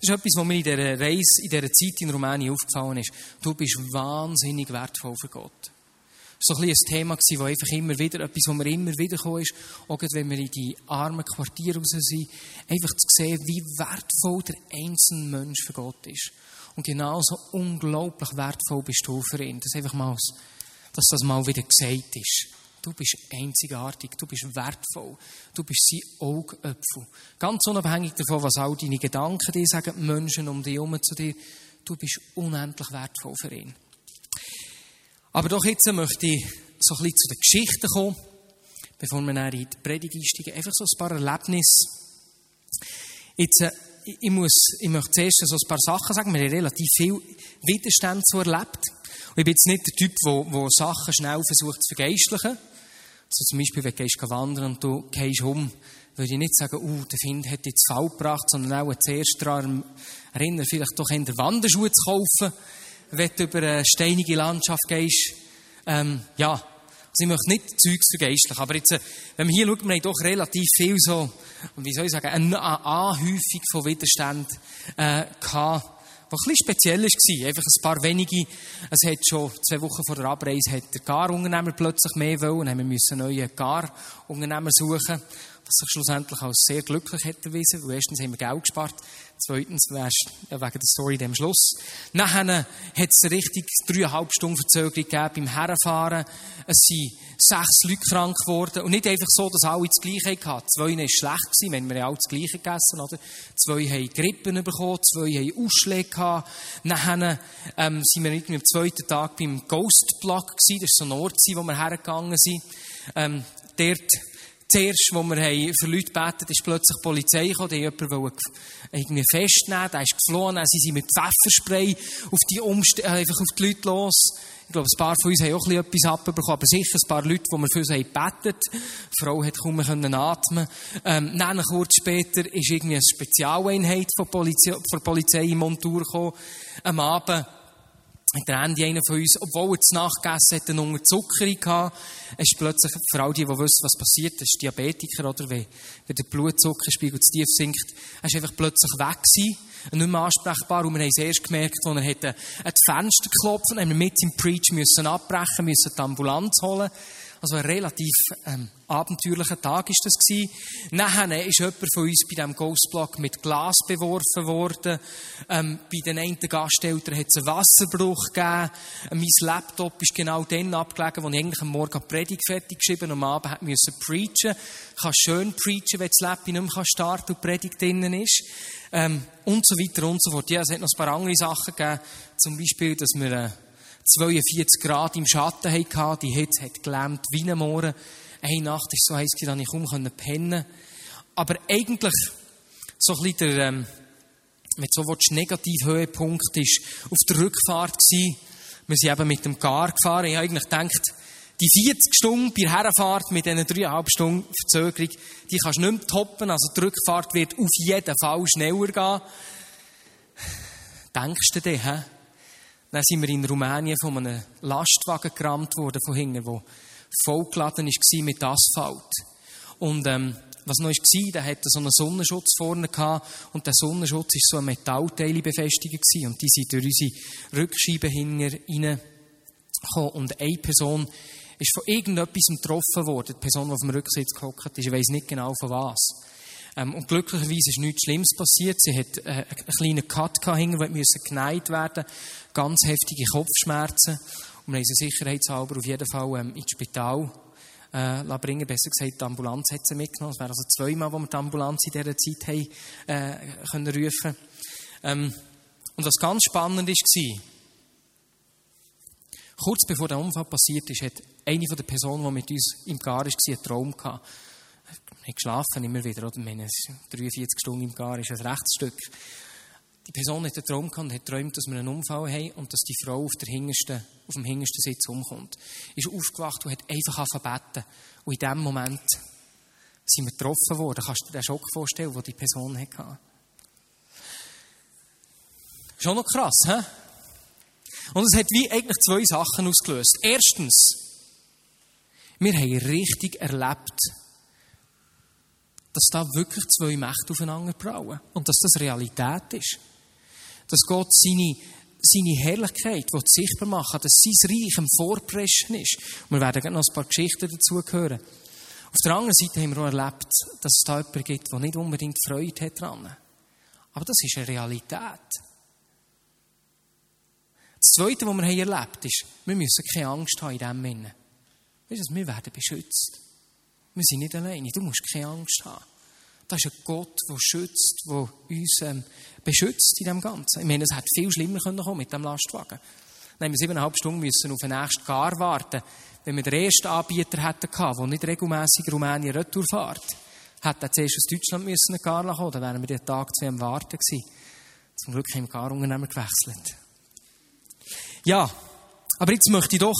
Das ist etwas, was mir in dieser Reise, in dieser Zeit in Rumänien aufgefallen ist. Du bist wahnsinnig wertvoll für Gott. Das war so ein, ein Thema, das einfach immer wieder, etwas, wo mir immer wieder gekommen ist, auch wenn wir in die armen Quartiere raus sind, einfach zu sehen, wie wertvoll der einzelne Mensch für Gott ist. Und genauso unglaublich wertvoll bist du für ihn. Das einfach mal, dass das mal wieder gesagt ist. Du bist einzigartig, du bist wertvoll, du bist sein Augapfel. Ganz unabhängig davon, was all deine Gedanken dir sagen, die Menschen um dich herum zu dir, du bist unendlich wertvoll für ihn. Aber doch jetzt möchte ich so ein bisschen zu den Geschichten kommen, bevor wir dann in die Predigt einsteigen. Einfach so ein paar Erlebnisse. Jetzt, äh, ich, muss, ich möchte zuerst so ein paar Sachen sagen. Wir haben relativ viel Widerstand so erlebt. Ich bin jetzt nicht der Typ, der, der Sachen schnell versucht zu vergeistlichen. Also zum Beispiel, wenn du gehst wandern und du gehst um, würde ich nicht sagen, uh, der Find hat jetzt Fall gebracht, sondern auch zuerst daran erinnern, vielleicht doch der Wanderschuhe zu kaufen, wenn du über eine steinige Landschaft gehst. Ähm, ja, also ich möchte nicht Zeugs vergeistlichen, aber jetzt, äh, wenn man hier schaut, wir haben doch relativ viel so, wie soll ich sagen, eine Anhäufung von Widerstand äh, gehabt was ein bisschen speziell war. Einfach ein paar wenige. Es hat schon zwei Wochen vor der Abreise hat der Garunternehmer plötzlich mehr wollen. Dann haben wir einen neuen Garunternehmer suchen was sich schlussendlich als sehr glücklich hätte erwiesen, weil erstens haben wir Geld gespart, zweitens ja, wegen der Story dem Schluss. Nachher hat es richtig dreieinhalb Stunden Verzögerung gegeben beim Herrenfahren. Es sind sechs Leute krank geworden und nicht einfach so, dass alle das Gleiche hatten. Zwei waren schlecht gewesen, wenn wir alle das Gleiche gegessen, oder? Zwei haben Grippen bekommen, zwei haben Ausschläge gehabt. Nachher ähm, sind wir irgendwie am zweiten Tag beim Ghost Block gewesen, das ist so ein Ort, wo wir hergegangen sind. Ähm, dort Zuerst, wo wir für Leute beten, ist plötzlich die Polizei gekommen, die jemanden irgendwie festnehmen, der ist geflohen, sie sind mit Pfefferspray auf die, Umst äh, einfach auf die Leute los. Ich glaube, ein paar von uns haben auch etwas abbekommen, aber sicher ein paar Leute, die wir für uns haben gebetet. Die Frau hat kaum mehr atmen ähm, Dann, kurz später, ist irgendwie eine Spezialeinheit von Polizei, von Polizei in Montur gekommen. Am Abend hat der Andy, einer von uns, obwohl er zu Nacht gegessen hat, eine Unterzuckerung gehabt. Ist plötzlich, für all die, die wissen, was passiert, ist Diabetiker, oder? Wenn, wenn der Blutzuckerspiegel zu tief sinkt, er ist einfach plötzlich weg gewesen, nicht mehr ansprechbar. Und wir haben es erst gemerkt, als er hat an die Fenster geklopft und haben wir mit im Preach müssen abbrechen, müssen die Ambulanz holen. Also ein relativ ähm, abenteuerlicher Tag ist das gewesen. Nachher ist jemand von uns bei diesem Ghostblock mit Glas beworfen worden. Ähm, bei den einen Gasteltern hat es einen Wasserbruch gegeben. Ähm, mein Laptop ist genau dann abgelegen, wo ich eigentlich am Morgen die Predigt fertig geschrieben und am Abend musste preachen. Ich kann schön preachen, wenn das Laptop nicht mehr starten und die Predigt drinnen ist. Ähm, und so weiter und so fort. Ja, es hat noch ein paar andere Sachen gegeben. Zum Beispiel, dass wir äh, 42 Grad im Schatten hatten. Die Hitze hat gelähmt wie ein Morgen. Eine Nacht war so heiß, dass ich kaum pennen Aber eigentlich, so ein bisschen der, ähm, mit so was Negativhöhepunkt ist, auf der Rückfahrt gewesen. Wir sind eben mit dem Gar gefahren. Ich habe eigentlich gedacht, die 40 Stunden bei Herrenfahrt mit diesen dreieinhalb Stunden Verzögerung, die kannst du nicht mehr toppen. Also die Rückfahrt wird auf jeden Fall schneller gehen. Denkst du dir, hä? Dann sind wir in Rumänien von einem Lastwagen gerammt worden, von hinten, der vollgeladen war mit Asphalt. Und, ähm, was noch war, der hatte so einen Sonnenschutz vorne gehabt, und der Sonnenschutz war so ein Metallteil befestigt gewesen, und die sind durch unsere Rückscheibe hinten und eine Person ist von irgendetwas getroffen worden, die Person, die auf dem Rücksitz gehockt ist, ich weiß nicht genau von was. Ähm, und glücklicherweise ist nichts Schlimmes passiert. Sie hat äh, einen kleinen Cut hinten, musste geneigt werden, ganz heftige Kopfschmerzen. Und wir haben sie sicherheitshalber auf jeden Fall ähm, ins Spital äh, bringen. Besser gesagt, die Ambulanz hat sie mitgenommen. Es wäre also zweimal, wo wir die Ambulanz in dieser Zeit haben, äh, können rufen ähm, Und was ganz spannend war, kurz bevor der Unfall passiert ist, hat eine von der Personen, die mit uns im Gar war, einen Traum gehabt haben geschlafen immer wieder, oder? meine, 43 Stunden im Gar ist ein Rechtsstück. Die Person hat einen Traum gehabt hat geträumt, dass wir einen Unfall haben und dass die Frau auf, der hintersten, auf dem hintersten Sitz umkommt. Ist aufgewacht und hat einfach angefangen Und in dem Moment sind wir getroffen worden. Kannst du dir den Schock vorstellen, den die Person hatte? Schon noch krass, hä? Und es hat wie eigentlich zwei Sachen ausgelöst. Erstens, wir haben richtig erlebt, dass da wirklich zwei Mächte aufeinander brauen und dass das Realität ist. Dass Gott seine, seine Herrlichkeit sichtbar machen dass sein Reich im Vorpreschen ist. Und wir werden noch ein paar Geschichten dazu hören. Auf der anderen Seite haben wir auch erlebt, dass es da jemanden gibt, der nicht unbedingt Freude hat daran. Aber das ist eine Realität. Das Zweite, was wir haben erlebt ist, wir müssen keine Angst haben in dem Sinne. Weißt du, wir werden beschützt. Wir sind nicht alleine. Du musst keine Angst haben. Das ist ein Gott, der schützt, der uns ähm, beschützt in dem Ganzen. Ich meine, es hätte viel schlimmer können kommen mit dem Lastwagen. Dann haben wir siebeneinhalb Stunden müssen auf den nächsten Gar warten. Wenn wir den ersten Anbieter hätten gehabt, der nicht regelmäßig Rumänien retour fährt, hätte er zuerst aus Deutschland müssen Gar kommen, dann wären wir den Tag zwei am Warten gewesen. Zum Glück haben wir Garunternehmer gewechselt. Ja, aber jetzt möchte ich doch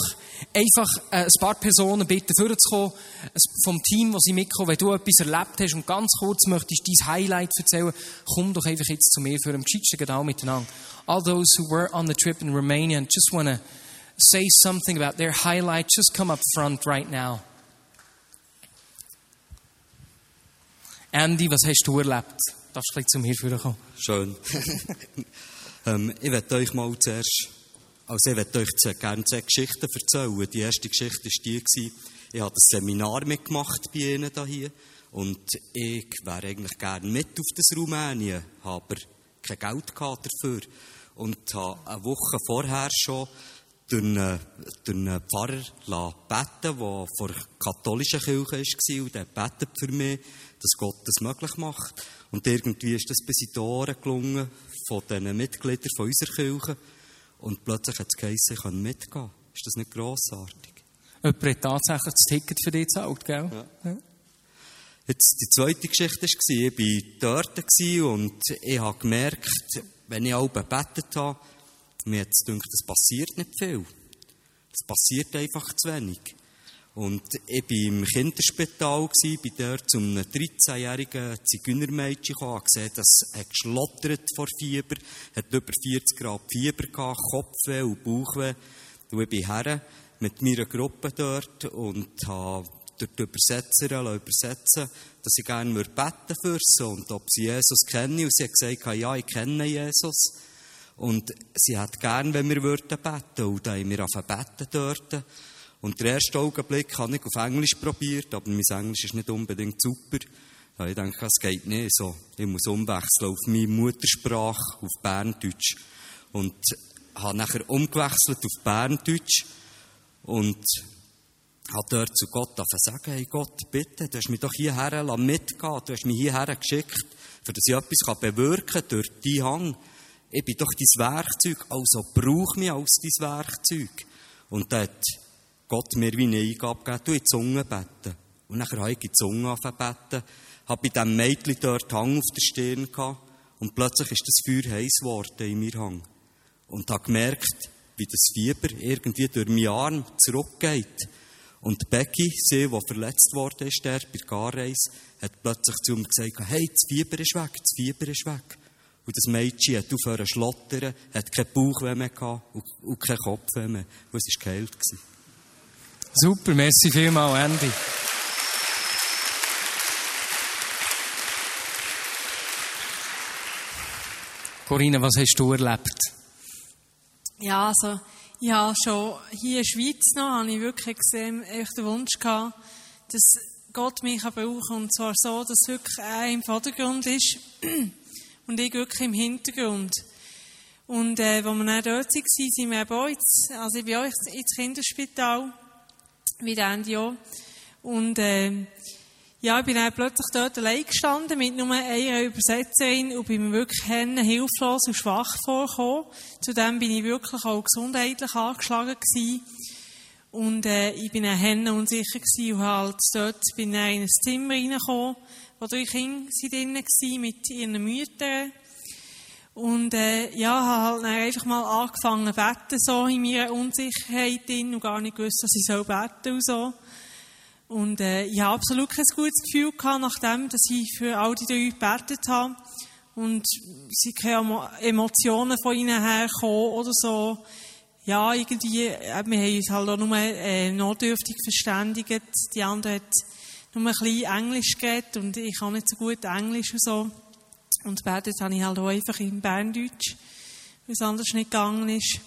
einfach äh, ein paar Personen bitten, vorzukommen, vom Team, das sie mitkommen. Wenn du etwas erlebt hast und ganz kurz möchtest dein Highlight erzählen, komm doch einfach jetzt zu mir für einen Geschichten genau miteinander. All those who were on the trip in Romania and just want to say something about their highlight, just come up front right now. Andy, was hast du erlebt? Darfst du gleich zu mir kommen? Schön. ähm, ich werde euch mal zuerst also ich möchte euch gerne zwei Geschichten erzählen. Die erste Geschichte war die, ich habe ein Seminar mitgemacht bei Ihnen hier und ich wäre eigentlich gerne mit auf das Rumänien, habe aber kein Geld dafür und habe eine Woche vorher schon durch einen, durch einen Pfarrer beten, der vor der katholischen Kirche war und der betet für mich, dass Gott das möglich macht. Und irgendwie ist das bis in die Ohren gelungen von den Mitgliedern unserer Kirche. Und plötzlich hat es geheißen, ich kann mitgehen. Ist das nicht grossartig? Jemand hat tatsächlich das Ticket für dich gezahlt, gell? Ja. ja. Jetzt, die zweite Geschichte war, ich war dort und ich habe gemerkt, wenn ich auch gebetet habe, mir hat es gedacht, es passiert nicht viel. Es passiert einfach zu wenig. Und ich war im Kinderspital, bin dort zu einem 13-jährigen Zigeunermädchen gekommen, gesehen, das hat geschlottert vor Fieber, hat über 40 Grad Fieber gehabt, Kopfweh und Bauchweh. Und ich bin her mit meiner Gruppe dort und habe dort Übersetzerin übersetzen dass ich gerne beten für sie und ob sie Jesus kennen. Und sie hat gesagt, ja, ich kenne Jesus. Und sie hat gern, wenn wir beten würden. Und dann haben wir angefangen beten dort. Und der erste Augenblick habe ich auf Englisch probiert, aber mein Englisch ist nicht unbedingt super. Ja, ich denke, es geht nicht so. Ich muss umwechseln auf meine Muttersprache, auf Berndeutsch. Und habe nachher umgewechselt auf Berndeutsch und habe dort zu Gott sagen, hey Gott, bitte, du hast mich doch hierher mitgehen, du hast mich hierher geschickt, für dass ich etwas bewirken kann durch deinen Hang. Ich bin doch dein Werkzeug, also brauch mich als dein Werkzeug. Und dort Gott mir wie eine Eingabe gegeben, du in die Zunge beten. Und dann habe ich in die Zunge angefangen habe bei diesem Mädchen dort Hang auf der Stirn gehabt und plötzlich ist das Feuer heiß geworden in mir Hang. Und habe gemerkt, wie das Fieber irgendwie durch meinen Arm zurückgeht. Und Becky, sie, die verletzt worden ist, der bei der Garreise, hat plötzlich zu mir gesagt, hey, das Fieber ist weg, das Fieber ist weg. Und das Mädchen hat aufhören zu schlottern, hat keinen Bauch mehr gehabt und keinen Kopf mehr, und es war geheilt. Gewesen. Super, merci vielmals, Andy. Corinna, was hast du erlebt? Ja, also, habe schon hier in der Schweiz noch, habe ich wirklich gesehen, echt den Wunsch gehabt, dass Gott mich brauchen kann. Und zwar so, dass wirklich er im Vordergrund ist und ich wirklich im Hintergrund. Und äh, als wir dann dort waren, sind wir bei uns, also ich bin auch ins Kinderspital der Andi auch. Und äh, ja, ich bin dann plötzlich dort allein gestanden mit nur einer Übersetzerin und bin mir wirklich hilflos und schwach vorgekommen. Zudem bin ich wirklich auch gesundheitlich angeschlagen gewesen. Und äh, ich bin dann Hände unsicher gewesen und halt dort bin ich in ein Zimmer reingekommen, wo drei Kinder drinnen waren mit ihren Müttern. Und äh, ja, habe halt einfach mal angefangen zu beten, so in meiner Unsicherheit drin und gar nicht gewusst, dass ich so beten und so. Und äh, ich habe absolut kein gutes Gefühl gehabt, nachdem, dass ich für all die drei gebetet habe. Und sie können Emotionen von ihnen herkommen oder so. Ja, irgendwie, äh, wir haben uns halt auch nur äh, notdürftig verständigt. Die andere hat nur ein bisschen Englisch geredet und ich kann nicht so gut Englisch und so. Und betet habe ich halt auch einfach in Berndeutsch, weil es anders nicht gegangen ist.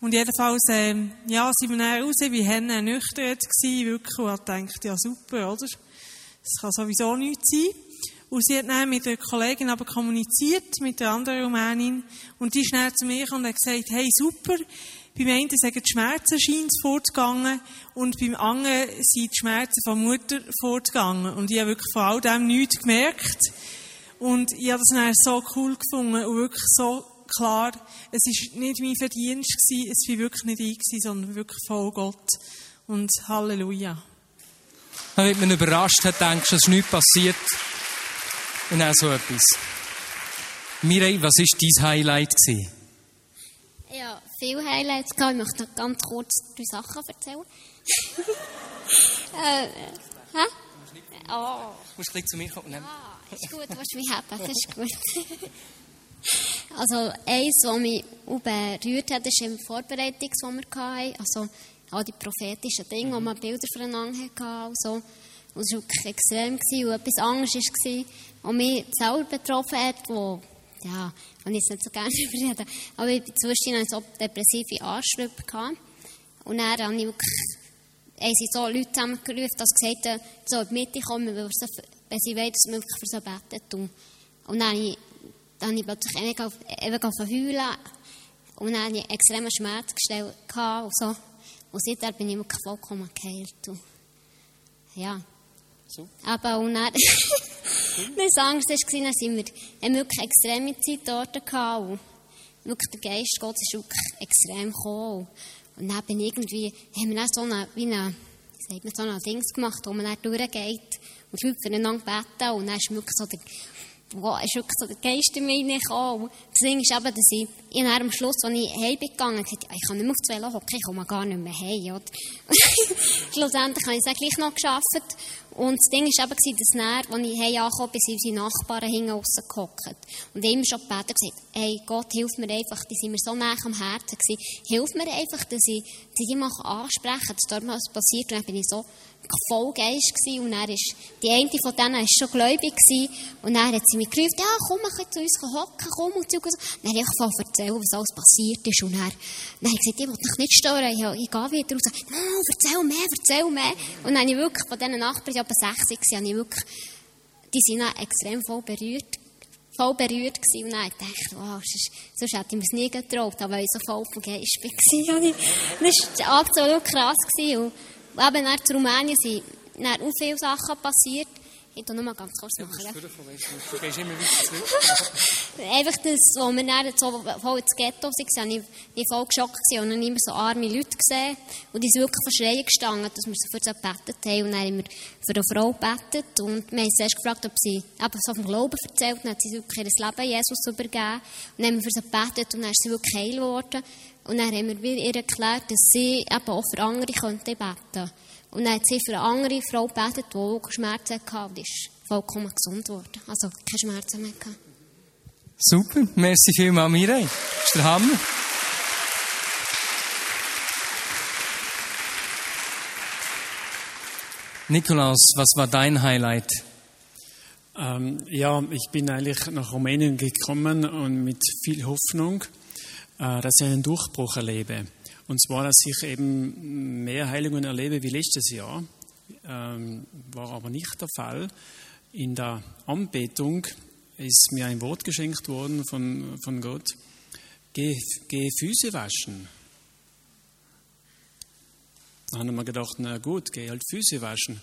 Und jedenfalls, äh, ja, sind wir dann raus, wie Henne nüchtern gewesen, wirklich, und hat gedacht, ja super, oder? Das kann sowieso nichts sein. Und sie hat dann mit der Kollegin aber kommuniziert, mit der anderen Rumänin, und die ist dann zu mir und hat gesagt, hey, super, beim einen sind die Schmerzen scheint fortgegangen und beim anderen sind die Schmerzen von Mutter fortgegangen. Und ich habe wirklich von all dem nichts gemerkt. Und ich habe das dann so cool gefunden und wirklich so klar, es war nicht mein Verdienst gewesen, es war wirklich nicht ich gewesen, sondern wirklich voll Gott. Und Halleluja. Wenn man überrascht hat, denkst du, es ist nichts passiert. Und auch so etwas. Mireille, was war dein Highlight? Gewesen? Ja, viele Highlights gehabt. Ich möchte noch ganz kurz drei Sachen erzählen. äh, hä? Oh. Du musst gleich zu mir kommen. Ah, ist gut, willst mich haben, das ist gut. also, eins, was mich berührt hat, ist im Vorbereitung, das wir hatten. Also, all die prophetischen Dinge, wo man Bilder voneinander hatten und so. Und es war wirklich extrem. Und etwas anderes war, was mich selber betroffen hat, wo, ja, ich jetzt nicht so gerne darüber reden, aber ich zwischendurch so depressive gehabt. Und dann habe ich wirklich, haben sie so Leute zusammengerufen, dass sie gesagt haben, so in die Mitte kommen, wenn sie wollen, dass wir wirklich für so beten tun. Und dann habe ich, dann habe ich plötzlich ewig auf heulen. Und dann hatte ich extremen Schmerz gestellt und so. Und seitdem bin ich wirklich vollkommen geheilt. Und ja. So. Aber und dann, das Angst war, dann sind wir, haben wirklich extreme Zeit dort gehabt. Und wirklich der Geist Gottes ist wirklich extrem gekommen. Und dann bin irgendwie, haben wir dann so eine, wie eine, sagt man, so ein Dings gemacht, wo man dann durchgeht und Leute füreinander beten. Und dann ist wirklich so der, wow, ist wirklich so der Geist in mich reingekommen. Das Ding ist eben, dass ich, ich am Schluss, als ich heim bin gesagt, ich kann nicht mehr auf das Velo hocken, ich komme gar nicht mehr heim. Schlussendlich habe ich es gleich noch geschafft. Und das Ding war eben, dass dann, als ich heim angekommen bin, sind unsere Nachbarn hinten raus gehockt. Und ich immer schon gebeten gesagt, hey, Gott, hilf mir einfach, die sind mir so nah am Herzen gewesen, hilf mir einfach, dass ich, dass ich mal ansprechen dass dort mal was passiert. Und dann bin ich so voll Geist gewesen. Und dann ist, die eine von denen ist schon gläubig gewesen. Und dann hat sie mich gerufen, ja, komm, wir können zu uns hocken, komm und so. Dann habe ich einfach erzählt, was alles passiert ist. Und dann, dann habe ich gesagt, ich will dich nicht stören, ich, ich gehe wieder raus. No, erzähl mehr, erzähl mehr. Und dann habe ich wirklich von diesen Nachbarn, die etwa 60 waren, habe ich wirklich, die sind dann extrem voll berührt voll berührt gewesen. Und dann dachte ich, wow, sonst, sonst hätte ich mir es nie getraut, aber weil ich so voll vom Geist war. Das war absolut krass. Gewesen. Und eben nach Rumänien sind dann auch viele Sachen passiert. Ich noch mal ganz kurz machen. Ja, du gehst immer weiter zurück. Einfach das, wo wir dann so voll ins Ghetto waren, ich, ich voll geschockt und dann immer so arme Leute gesehen. Und die sind wirklich verschreien gestanden, dass wir so für sie gebetet haben. Und dann haben wir für eine Frau gebetet. Und wir haben sie erst gefragt, ob sie eben so vom Glauben erzählt. Dann hat sie wirklich ihr Leben Jesus übergeben. Und dann haben wir für sie gebetet und dann ist sie wirklich heil geworden. Und dann haben wir ihr erklärt, dass sie eben auch für andere könnte beten Und dann hat sie für eine andere Frau gebetet, die auch Schmerzen hatte und ist vollkommen gesund geworden. Also keine Schmerzen mehr gehabt. Super, merci vielmals, Mireille. Das ist der Hammer. Nikolaus, was war dein Highlight? Ähm, ja, ich bin eigentlich nach Rumänien gekommen und mit viel Hoffnung dass ich einen Durchbruch erlebe. Und zwar, dass ich eben mehr Heilungen erlebe wie letztes Jahr. Ähm, war aber nicht der Fall. In der Anbetung ist mir ein Wort geschenkt worden von, von Gott. Geh, geh Füße waschen. Da haben wir gedacht, na gut, geh halt Füße waschen.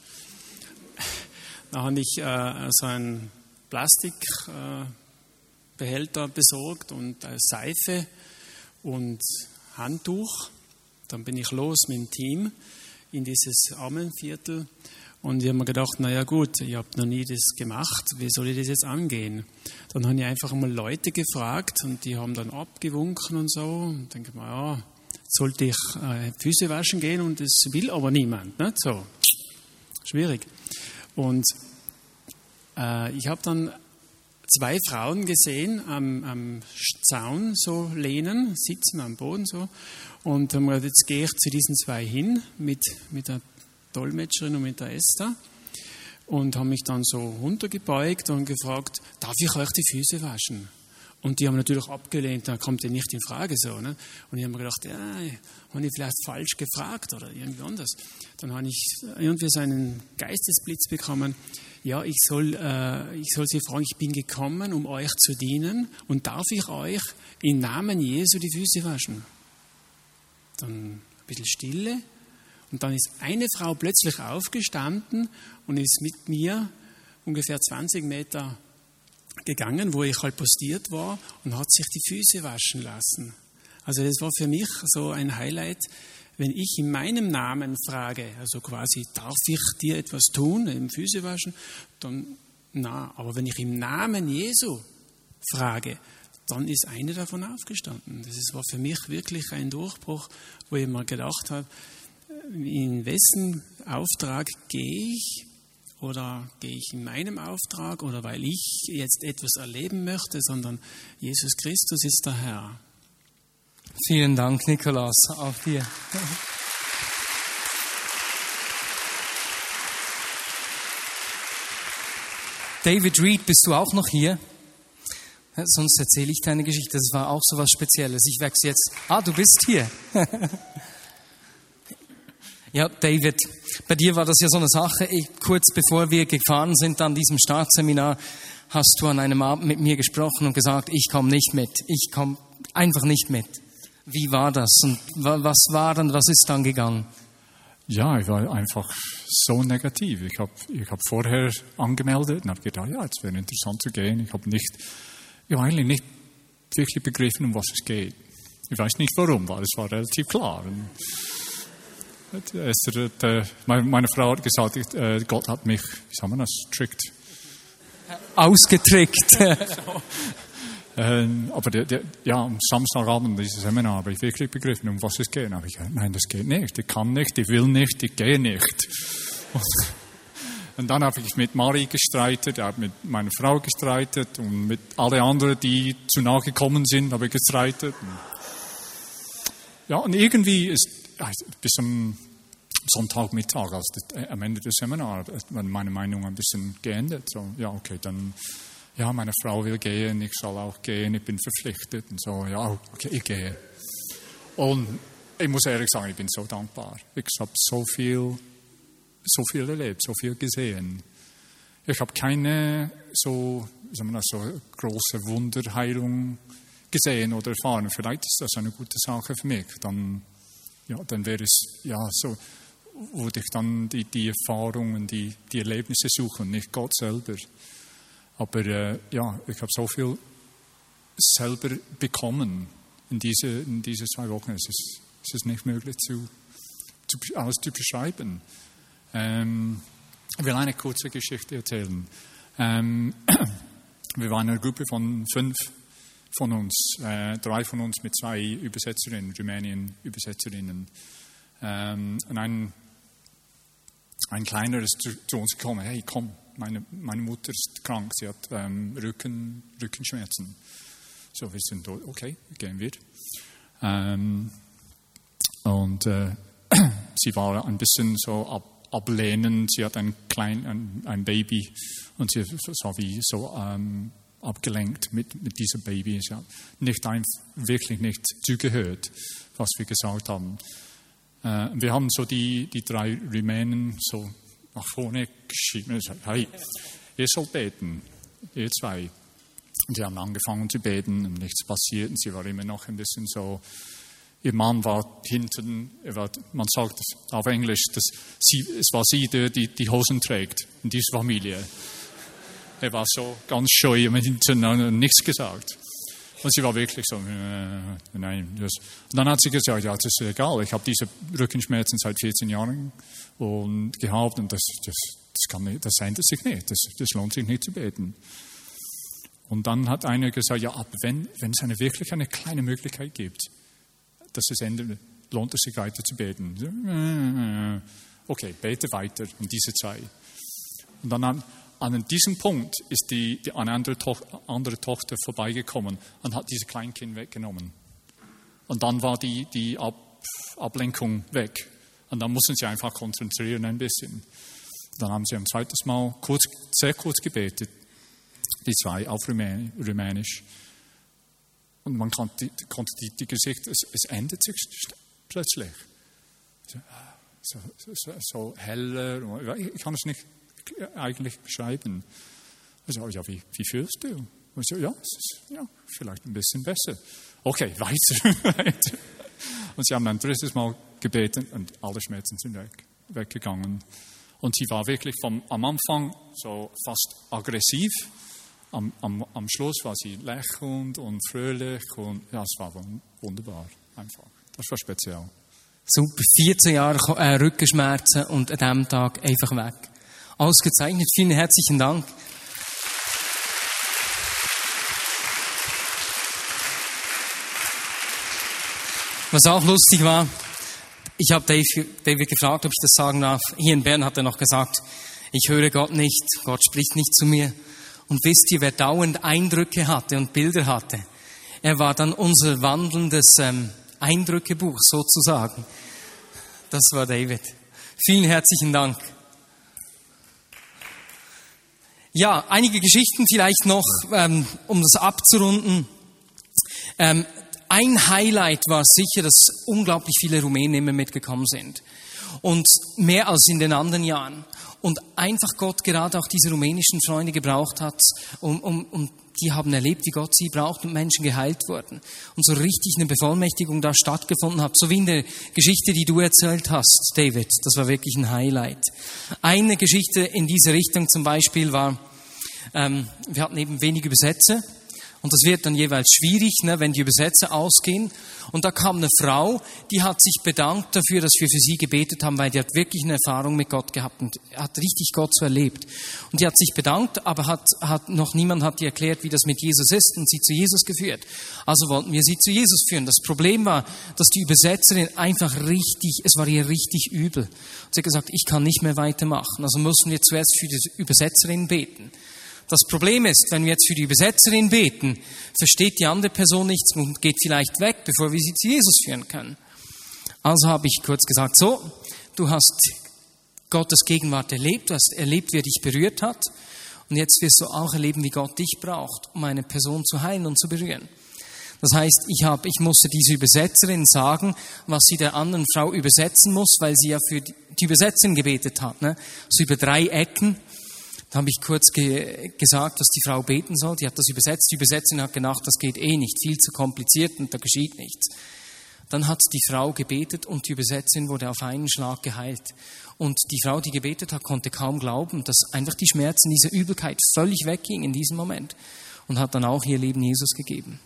Da habe ich äh, so einen Plastikbehälter äh, besorgt und äh, Seife und Handtuch. Dann bin ich los mit dem Team in dieses Armenviertel und ich habe mir gedacht, naja gut, ich habe noch nie das gemacht, wie soll ich das jetzt angehen? Dann habe ich einfach mal Leute gefragt und die haben dann abgewunken und so. Und denke mir, ja, sollte ich äh, Füße waschen gehen und das will aber niemand. Nicht? So, schwierig. Und äh, ich habe dann zwei Frauen gesehen am, am Zaun so lehnen, sitzen am Boden so. Und haben jetzt gehe ich zu diesen zwei hin mit, mit der Dolmetscherin und mit der Esther. und habe mich dann so runtergebeugt und gefragt, darf ich euch die Füße waschen? Und die haben natürlich abgelehnt, da kommt ja nicht in Frage so. Ne? Und ich habe mir gedacht, ja, habe ich vielleicht falsch gefragt oder irgendwie anders. Dann habe ich irgendwie so einen Geistesblitz bekommen. Ja, ich soll, äh, ich soll Sie fragen, ich bin gekommen, um euch zu dienen und darf ich euch im Namen Jesu die Füße waschen? Dann ein bisschen Stille und dann ist eine Frau plötzlich aufgestanden und ist mit mir ungefähr 20 Meter gegangen, wo ich halt postiert war und hat sich die Füße waschen lassen. Also das war für mich so ein Highlight, wenn ich in meinem Namen frage, also quasi, darf ich dir etwas tun, im Füße waschen, dann, na, aber wenn ich im Namen Jesu frage, dann ist eine davon aufgestanden. Das war für mich wirklich ein Durchbruch, wo ich mal gedacht habe, in wessen Auftrag gehe ich oder gehe ich in meinem Auftrag oder weil ich jetzt etwas erleben möchte, sondern Jesus Christus ist der Herr. Vielen Dank, Nikolaus, auch dir. David Reed, bist du auch noch hier? Sonst erzähle ich deine Geschichte. Das war auch so was Spezielles. Ich wechsle jetzt. Ah, du bist hier. Ja, David, bei dir war das ja so eine Sache. Ich, kurz bevor wir gefahren sind an diesem Startseminar, hast du an einem Abend mit mir gesprochen und gesagt, ich komme nicht mit. Ich komme einfach nicht mit. Wie war das und was war dann, was ist dann gegangen? Ja, ich war einfach so negativ. Ich habe ich hab vorher angemeldet und habe gedacht, ja, es wäre interessant zu gehen. Ich habe nicht, ich habe eigentlich nicht wirklich begriffen, um was es geht. Ich weiß nicht warum, weil es war relativ klar. Meine Frau hat gesagt, äh, Gott hat mich, wie sagen wir das, trickt. Ausgetrickt. Ähm, aber der, der, ja, am Samstagabend dieses Seminar habe ich wirklich begriffen, um was es geht. habe ich gesagt, nein, das geht nicht. Ich kann nicht, ich will nicht, ich gehe nicht. Und, und dann habe ich mit Mari gestreitet, habe mit meiner Frau gestreitet und mit allen anderen, die zu nahe gekommen sind, habe ich gestreitet. Ja, und irgendwie ist bis zum Sonntagmittag, also am Ende des Seminars, meine Meinung ein bisschen geändert. So, ja, okay, dann, ja, meine Frau will gehen, ich soll auch gehen, ich bin verpflichtet und so, ja, okay, ich gehe. Und ich muss ehrlich sagen, ich bin so dankbar. Ich habe so viel, so viel erlebt, so viel gesehen. Ich habe keine so, sagen wir so große Wunderheilung gesehen oder erfahren. Vielleicht ist das eine gute Sache für mich. Dann ja, dann wäre es, ja, so würde ich dann die, die Erfahrungen, die, die Erlebnisse suchen, nicht Gott selber. Aber äh, ja, ich habe so viel selber bekommen in diese, in diese zwei Wochen. Es ist, es ist nicht möglich zu, zu, alles zu beschreiben. Ähm, ich will eine kurze Geschichte erzählen. Ähm, wir waren eine Gruppe von fünf von uns, äh, drei von uns mit zwei Übersetzerinnen, Rumänien-Übersetzerinnen. Ähm, und ein, ein kleiner ist zu, zu, uns gekommen, hey komm, meine, meine Mutter ist krank, sie hat ähm, Rücken, Rückenschmerzen. So, wir sind dort, okay, gehen wir. Ähm, und äh, sie war ein bisschen so ab, ablehnend, sie hat ein, klein, ein, ein Baby und sie sah wie so ähm, abgelenkt mit, mit diesem Baby. Sie hat nicht ein, wirklich nicht zugehört, was wir gesagt haben. Äh, wir haben so die, die drei Rumänen so nach vorne geschieben und gesagt, hey, ihr sollt beten, ihr zwei. Und sie haben angefangen zu beten und nichts passiert. Und sie war immer noch ein bisschen so, ihr Mann war hinten, war, man sagt auf Englisch, dass sie, es war sie, die die Hosen trägt in dieser Familie. Er war so ganz scheu und hat nichts gesagt. Und sie war wirklich so, äh, nein. Das. Und dann hat sie gesagt, ja, das ist egal, ich habe diese Rückenschmerzen seit 14 Jahren und gehabt und das, das, das, kann nicht, das ändert sich nicht, das, das lohnt sich nicht zu beten. Und dann hat einer gesagt, ja, aber wenn, wenn es eine, wirklich eine kleine Möglichkeit gibt, dass es endet, lohnt es sich weiter zu beten. Äh, okay, bete weiter in dieser Zeit. Und dann haben, an diesem Punkt ist die, die eine andere, to andere Tochter vorbeigekommen und hat dieses Kleinkind weggenommen. Und dann war die, die Ab Ablenkung weg. Und dann mussten sie einfach konzentrieren ein bisschen. Dann haben sie ein zweites Mal kurz, sehr kurz gebetet, die zwei auf Rumänisch. Und man konnte, konnte die, die Gesicht, es, es ändert sich plötzlich. So, so, so, heller, ich kann es nicht eigentlich beschreiben. Also, ja, wie, wie fühlst du? Und so, ja, ist, ja, vielleicht ein bisschen besser. Okay, weiter. und sie haben ein drittes Mal gebeten und alle Schmerzen sind weg, weggegangen. Und sie war wirklich vom, am Anfang so fast aggressiv. Am, am, am Schluss war sie lächelnd und fröhlich und ja, es war wunderbar, einfach. Das war speziell. Super, 14 Jahre äh, Rückenschmerzen und an diesem Tag einfach weg. Ausgezeichnet, vielen herzlichen Dank. Was auch lustig war, ich habe Dave, David gefragt, ob ich das sagen darf. Hier in Bern hat er noch gesagt, ich höre Gott nicht, Gott spricht nicht zu mir. Und wisst ihr, wer dauernd Eindrücke hatte und Bilder hatte? Er war dann unser wandelndes ähm, Eindrückebuch sozusagen. Das war David. Vielen herzlichen Dank. Ja, einige Geschichten vielleicht noch, ähm, um das abzurunden. Ähm, ein Highlight war sicher, dass unglaublich viele Rumänen immer mitgekommen sind. Und mehr als in den anderen Jahren. Und einfach Gott gerade auch diese rumänischen Freunde gebraucht hat, um, um, um die haben erlebt, wie Gott sie braucht und Menschen geheilt wurden. Und so richtig eine Bevollmächtigung da stattgefunden hat. So wie in der Geschichte, die du erzählt hast, David. Das war wirklich ein Highlight. Eine Geschichte in diese Richtung zum Beispiel war, ähm, wir hatten eben wenig Übersetzer und das wird dann jeweils schwierig, ne, wenn die Übersetzer ausgehen. Und da kam eine Frau, die hat sich bedankt dafür, dass wir für sie gebetet haben, weil die hat wirklich eine Erfahrung mit Gott gehabt und hat richtig Gott so erlebt. Und die hat sich bedankt, aber hat, hat noch niemand hat ihr erklärt, wie das mit Jesus ist und sie zu Jesus geführt. Also wollten wir sie zu Jesus führen. Das Problem war, dass die Übersetzerin einfach richtig, es war ihr richtig übel. Und sie hat gesagt, ich kann nicht mehr weitermachen. Also mussten wir zuerst für die Übersetzerin beten. Das Problem ist, wenn wir jetzt für die Übersetzerin beten, versteht die andere Person nichts und geht vielleicht weg, bevor wir sie zu Jesus führen können. Also habe ich kurz gesagt, so, du hast Gottes Gegenwart erlebt, du hast erlebt, wie er dich berührt hat. Und jetzt wirst du auch erleben, wie Gott dich braucht, um eine Person zu heilen und zu berühren. Das heißt, ich, habe, ich musste diese Übersetzerin sagen, was sie der anderen Frau übersetzen muss, weil sie ja für die Übersetzerin gebetet hat. Ne? So über drei Ecken. Da habe ich kurz ge gesagt, dass die Frau beten soll. Die hat das übersetzt. Die Übersetzerin hat gedacht, das geht eh nicht, viel zu kompliziert und da geschieht nichts. Dann hat die Frau gebetet und die Übersetzerin wurde auf einen Schlag geheilt. Und die Frau, die gebetet hat, konnte kaum glauben, dass einfach die Schmerzen, diese Übelkeit völlig wegging in diesem Moment. Und hat dann auch ihr Leben Jesus gegeben.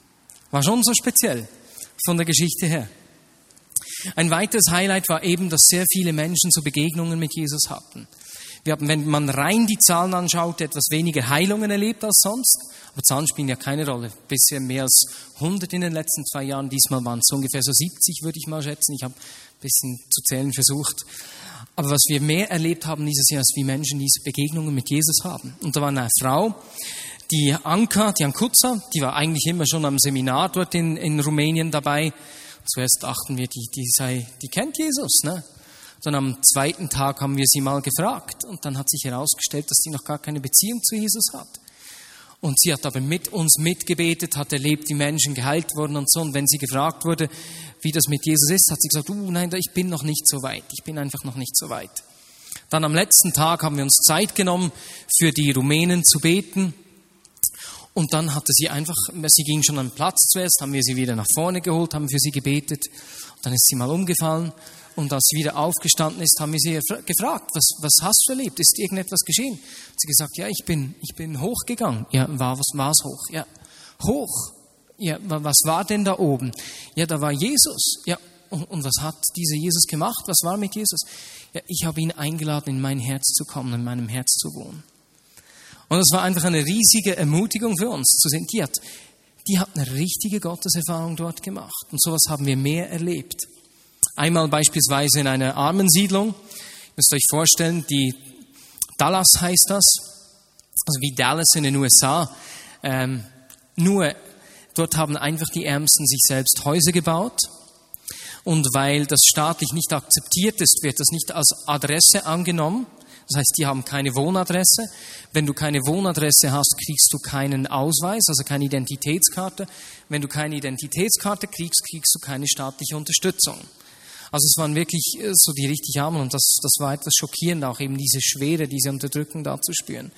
War schon so speziell von der Geschichte her. Ein weiteres Highlight war eben, dass sehr viele Menschen so Begegnungen mit Jesus hatten. Wir haben, wenn man rein die Zahlen anschaut, etwas weniger Heilungen erlebt als sonst. Aber Zahlen spielen ja keine Rolle. Bisher mehr als 100 in den letzten zwei Jahren. Diesmal waren es ungefähr so 70, würde ich mal schätzen. Ich habe ein bisschen zu zählen versucht. Aber was wir mehr erlebt haben dieses Jahr, ist, wie Menschen diese Begegnungen mit Jesus haben. Und da war eine Frau, die Anka, die Ankutza, die war eigentlich immer schon am Seminar dort in, in Rumänien dabei. Zuerst dachten wir, die, die, sei, die kennt Jesus, ne? Dann am zweiten Tag haben wir sie mal gefragt und dann hat sich herausgestellt, dass sie noch gar keine Beziehung zu Jesus hat. Und sie hat aber mit uns mitgebetet, hat erlebt, wie Menschen geheilt wurden und so. Und wenn sie gefragt wurde, wie das mit Jesus ist, hat sie gesagt, uh, nein, ich bin noch nicht so weit. Ich bin einfach noch nicht so weit. Dann am letzten Tag haben wir uns Zeit genommen, für die Rumänen zu beten. Und dann hatte sie einfach, sie ging schon an den Platz zuerst, haben wir sie wieder nach vorne geholt, haben für sie gebetet. Und dann ist sie mal umgefallen und als sie wieder aufgestanden ist, haben wir sie gefragt, was, was hast du erlebt? Ist irgendetwas geschehen? Hat sie gesagt, ja, ich bin, ich bin hochgegangen. Ja, war, was war es hoch? Ja, hoch. Ja, was war denn da oben? Ja, da war Jesus. Ja, und, und was hat dieser Jesus gemacht? Was war mit Jesus? Ja, ich habe ihn eingeladen, in mein Herz zu kommen, in meinem Herz zu wohnen. Und es war einfach eine riesige Ermutigung für uns zu sehen, die hat, die hat eine richtige Gotteserfahrung dort gemacht. Und sowas haben wir mehr erlebt. Einmal beispielsweise in einer Armensiedlung. Ihr müsst euch vorstellen, die Dallas heißt das, also wie Dallas in den USA. Ähm, nur dort haben einfach die Ärmsten sich selbst Häuser gebaut. Und weil das staatlich nicht akzeptiert ist, wird das nicht als Adresse angenommen, Das heißt, die haben keine Wohnadresse. Wenn du keine Wohnadresse hast, kriegst du keinen Ausweis, also keine Identitätskarte. Wenn du keine Identitätskarte kriegst, kriegst du keine staatliche Unterstützung. Also es waren wirklich äh, so die richtig Armen und das, das war etwas schockierend, auch eben diese Schwere, diese Unterdrückung da zu spüren.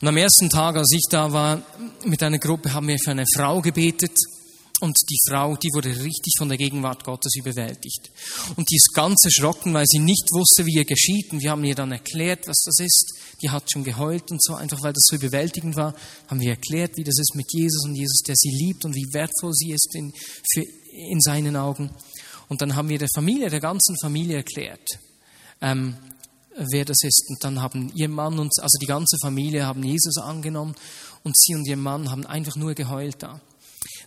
Und am ersten Tag, als ich da war, mit einer Gruppe, haben wir für eine Frau gebetet, und die Frau, die wurde richtig von der Gegenwart Gottes überwältigt. Und die ist ganz erschrocken, weil sie nicht wusste, wie ihr geschieht. Und wir haben ihr dann erklärt, was das ist. Die hat schon geheult und so, einfach weil das so überwältigend war, haben wir erklärt, wie das ist mit Jesus und Jesus, der sie liebt und wie wertvoll sie ist in, für, in seinen Augen. Und dann haben wir der Familie, der ganzen Familie erklärt, ähm, wer das ist. Und dann haben ihr Mann und, also die ganze Familie haben Jesus angenommen und sie und ihr Mann haben einfach nur geheult da.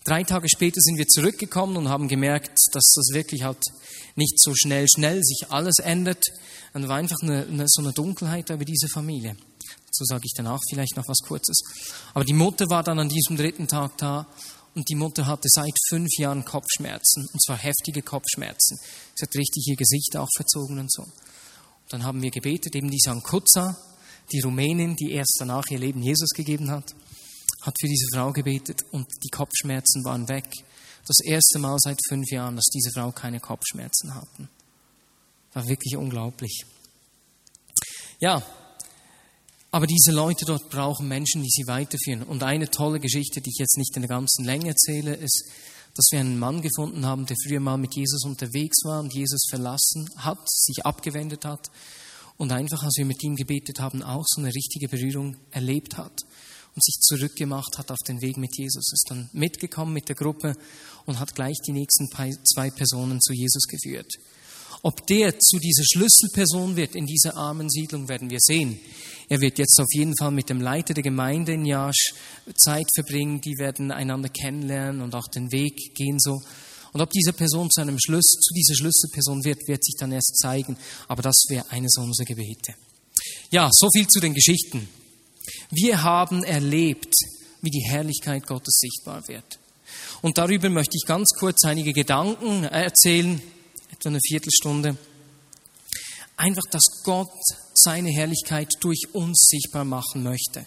Drei Tage später sind wir zurückgekommen und haben gemerkt, dass das wirklich halt nicht so schnell, schnell sich alles ändert. Es war einfach eine, eine, so eine Dunkelheit über diese Familie. Dazu sage ich danach vielleicht noch was Kurzes. Aber die Mutter war dann an diesem dritten Tag da und die Mutter hatte seit fünf Jahren Kopfschmerzen, und zwar heftige Kopfschmerzen. Sie hat richtig ihr Gesicht auch verzogen und so. Und dann haben wir gebetet, eben die Sankutza, die Rumänin, die erst danach ihr Leben Jesus gegeben hat hat für diese Frau gebetet und die Kopfschmerzen waren weg. Das erste Mal seit fünf Jahren, dass diese Frau keine Kopfschmerzen hatten. War wirklich unglaublich. Ja, aber diese Leute dort brauchen Menschen, die sie weiterführen. Und eine tolle Geschichte, die ich jetzt nicht in der ganzen Länge erzähle, ist, dass wir einen Mann gefunden haben, der früher mal mit Jesus unterwegs war und Jesus verlassen hat, sich abgewendet hat und einfach, als wir mit ihm gebetet haben, auch so eine richtige Berührung erlebt hat und sich zurückgemacht hat auf den Weg mit Jesus. Ist dann mitgekommen mit der Gruppe und hat gleich die nächsten zwei Personen zu Jesus geführt. Ob der zu dieser Schlüsselperson wird in dieser armen Siedlung, werden wir sehen. Er wird jetzt auf jeden Fall mit dem Leiter der Gemeinde in Jasch Zeit verbringen. Die werden einander kennenlernen und auch den Weg gehen so. Und ob diese Person zu einem Schluss, zu dieser Schlüsselperson wird, wird sich dann erst zeigen. Aber das wäre eines unserer Gebete. Ja, so viel zu den Geschichten. Wir haben erlebt, wie die Herrlichkeit Gottes sichtbar wird. Und darüber möchte ich ganz kurz einige Gedanken erzählen, etwa eine Viertelstunde. Einfach, dass Gott seine Herrlichkeit durch uns sichtbar machen möchte.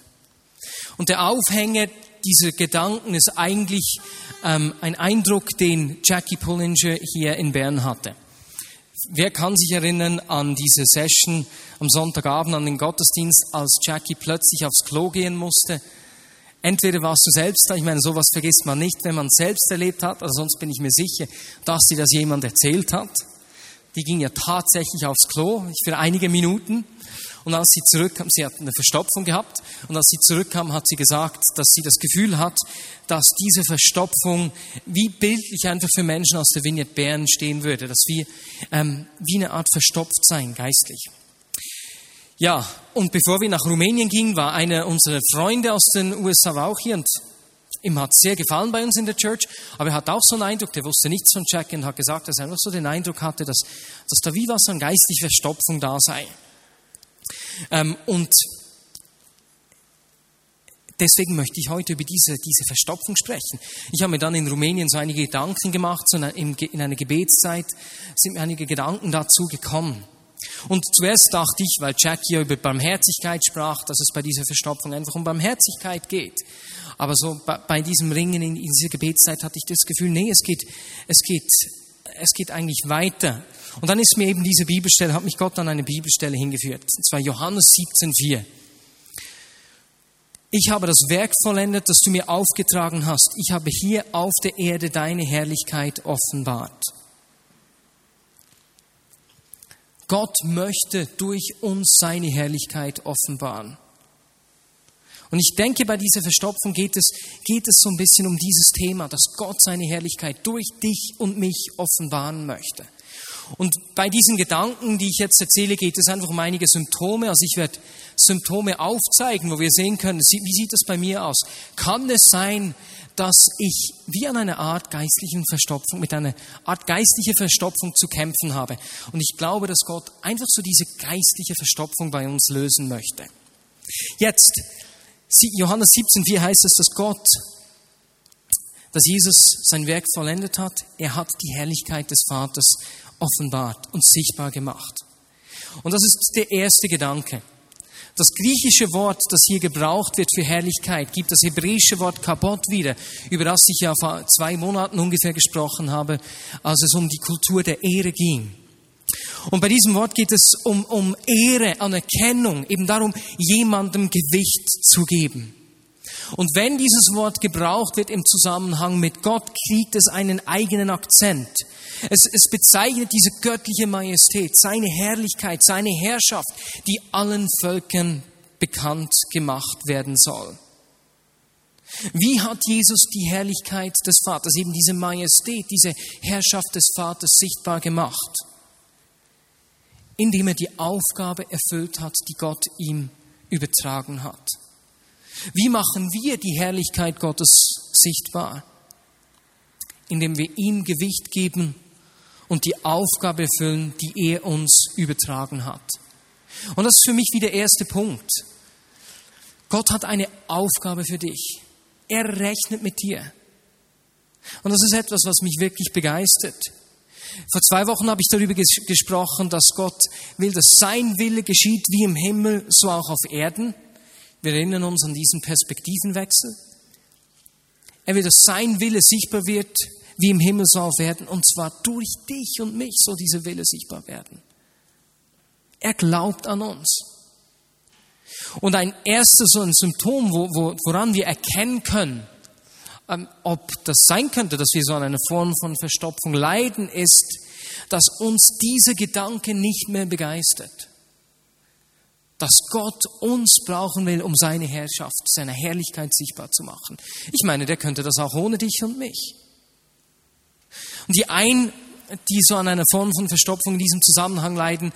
Und der Aufhänger dieser Gedanken ist eigentlich ähm, ein Eindruck, den Jackie Pullinger hier in Bern hatte. Wer kann sich erinnern an diese Session am Sonntagabend, an den Gottesdienst, als Jackie plötzlich aufs Klo gehen musste? Entweder warst du selbst da, ich meine, sowas vergisst man nicht, wenn man es selbst erlebt hat, also sonst bin ich mir sicher, dass sie das jemand erzählt hat. Die ging ja tatsächlich aufs Klo für einige Minuten. Und als sie zurückkam, sie hat eine Verstopfung gehabt, und als sie zurückkam, hat sie gesagt, dass sie das Gefühl hat, dass diese Verstopfung wie bildlich einfach für Menschen aus der Vignette Bern stehen würde, dass wir ähm, wie eine Art verstopft sein, geistlich. Ja, und bevor wir nach Rumänien gingen, war einer unserer Freunde aus den USA war auch hier und ihm hat sehr gefallen bei uns in der Church, aber er hat auch so einen Eindruck, der wusste nichts von Jack und hat gesagt, dass er einfach so den Eindruck hatte, dass, dass da wie was an geistlicher Verstopfung da sei. Ähm, und deswegen möchte ich heute über diese, diese Verstopfung sprechen. Ich habe mir dann in Rumänien so einige Gedanken gemacht, so in einer Gebetszeit sind mir einige Gedanken dazu gekommen. Und zuerst dachte ich, weil Jack hier über Barmherzigkeit sprach, dass es bei dieser Verstopfung einfach um Barmherzigkeit geht. Aber so bei, diesem Ringen in, dieser Gebetszeit hatte ich das Gefühl, nee, es geht, es geht, es geht eigentlich weiter. Und dann ist mir eben diese Bibelstelle, hat mich Gott an eine Bibelstelle hingeführt. Und zwar Johannes 17,4. Ich habe das Werk vollendet, das du mir aufgetragen hast. Ich habe hier auf der Erde deine Herrlichkeit offenbart. Gott möchte durch uns seine Herrlichkeit offenbaren. Und ich denke, bei dieser Verstopfung geht es, geht es so ein bisschen um dieses Thema, dass Gott seine Herrlichkeit durch dich und mich offenbaren möchte. Und bei diesen Gedanken, die ich jetzt erzähle, geht es einfach um einige Symptome. Also ich werde Symptome aufzeigen, wo wir sehen können, wie sieht das bei mir aus? Kann es sein, dass ich wie an einer Art geistlichen Verstopfung, mit einer Art geistliche Verstopfung zu kämpfen habe? Und ich glaube, dass Gott einfach so diese geistliche Verstopfung bei uns lösen möchte. Jetzt, Johannes 17,4 heißt es, dass Gott dass Jesus sein Werk vollendet hat. Er hat die Herrlichkeit des Vaters offenbart und sichtbar gemacht. Und das ist der erste Gedanke. Das griechische Wort, das hier gebraucht wird für Herrlichkeit, gibt das hebräische Wort Kabot wieder, über das ich ja vor zwei Monaten ungefähr gesprochen habe, als es um die Kultur der Ehre ging. Und bei diesem Wort geht es um, um Ehre, Anerkennung, eben darum, jemandem Gewicht zu geben. Und wenn dieses Wort gebraucht wird im Zusammenhang mit Gott, kriegt es einen eigenen Akzent. Es, es bezeichnet diese göttliche Majestät, seine Herrlichkeit, seine Herrschaft, die allen Völkern bekannt gemacht werden soll. Wie hat Jesus die Herrlichkeit des Vaters, eben diese Majestät, diese Herrschaft des Vaters sichtbar gemacht? Indem er die Aufgabe erfüllt hat, die Gott ihm übertragen hat. Wie machen wir die Herrlichkeit Gottes sichtbar? Indem wir ihm Gewicht geben und die Aufgabe erfüllen, die er uns übertragen hat. Und das ist für mich wie der erste Punkt. Gott hat eine Aufgabe für dich. Er rechnet mit dir. Und das ist etwas, was mich wirklich begeistert. Vor zwei Wochen habe ich darüber ges gesprochen, dass Gott will, dass sein Wille geschieht wie im Himmel, so auch auf Erden. Wir erinnern uns an diesen Perspektivenwechsel. Er will, dass sein Wille sichtbar wird wie im Himmel soll werden. Und zwar durch dich und mich soll dieser Wille sichtbar werden. Er glaubt an uns. Und ein erstes so ein Symptom, wo, wo, woran wir erkennen können, ähm, ob das sein könnte, dass wir so an einer Form von Verstopfung leiden, ist, dass uns dieser Gedanke nicht mehr begeistert. Dass Gott uns brauchen will, um seine Herrschaft, seine Herrlichkeit sichtbar zu machen. Ich meine, der könnte das auch ohne dich und mich. Und die einen, die so an einer Form von Verstopfung in diesem Zusammenhang leiden,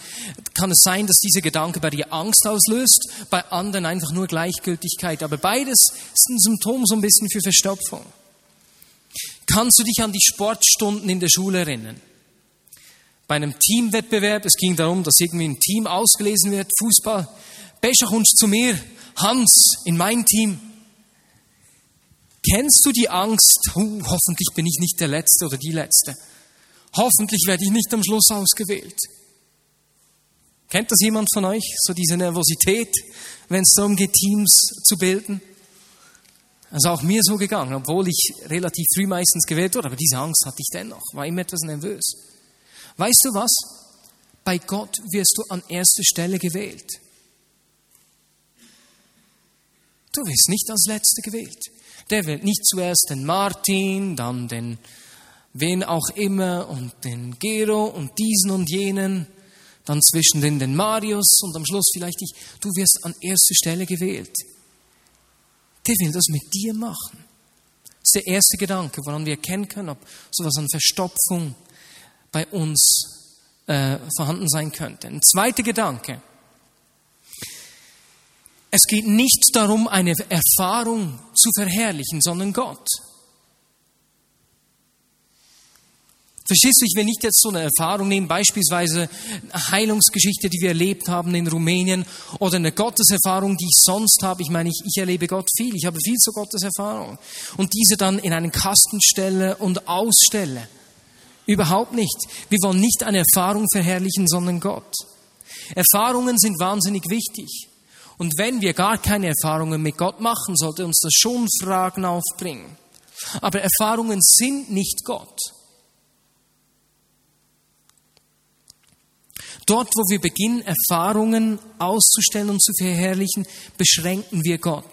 kann es sein, dass dieser Gedanke bei dir Angst auslöst, bei anderen einfach nur Gleichgültigkeit. Aber beides ist ein Symptom so ein bisschen für Verstopfung. Kannst du dich an die Sportstunden in der Schule erinnern? Bei einem Teamwettbewerb, es ging darum, dass irgendwie ein Team ausgelesen wird, Fußball. Besser kommst zu mir, Hans, in mein Team. Kennst du die Angst, oh, hoffentlich bin ich nicht der Letzte oder die Letzte? Hoffentlich werde ich nicht am Schluss ausgewählt. Kennt das jemand von euch? So diese Nervosität, wenn es darum geht, Teams zu bilden? Also auch mir so gegangen, obwohl ich relativ früh meistens gewählt wurde, aber diese Angst hatte ich dennoch, war immer etwas nervös. Weißt du was? Bei Gott wirst du an erster Stelle gewählt. Du wirst nicht als Letzte gewählt. Der wählt nicht zuerst den Martin, dann den wen auch immer und den Gero und diesen und jenen, dann zwischen den den Marius und am Schluss vielleicht ich. Du wirst an erster Stelle gewählt. Der will das mit dir machen. Das ist der erste Gedanke, woran wir erkennen können, ob sowas an Verstopfung bei uns äh, vorhanden sein könnte. Ein zweiter Gedanke. Es geht nicht darum, eine Erfahrung zu verherrlichen, sondern Gott. Verstehst du, ich will nicht jetzt so eine Erfahrung nehmen, beispielsweise eine Heilungsgeschichte, die wir erlebt haben in Rumänien oder eine Gotteserfahrung, die ich sonst habe. Ich meine, ich, ich erlebe Gott viel, ich habe viel zu Gotteserfahrung. Und diese dann in einen Kasten stelle und ausstelle. Überhaupt nicht. Wir wollen nicht eine Erfahrung verherrlichen, sondern Gott. Erfahrungen sind wahnsinnig wichtig. Und wenn wir gar keine Erfahrungen mit Gott machen, sollte uns das schon Fragen aufbringen. Aber Erfahrungen sind nicht Gott. Dort, wo wir beginnen, Erfahrungen auszustellen und zu verherrlichen, beschränken wir Gott.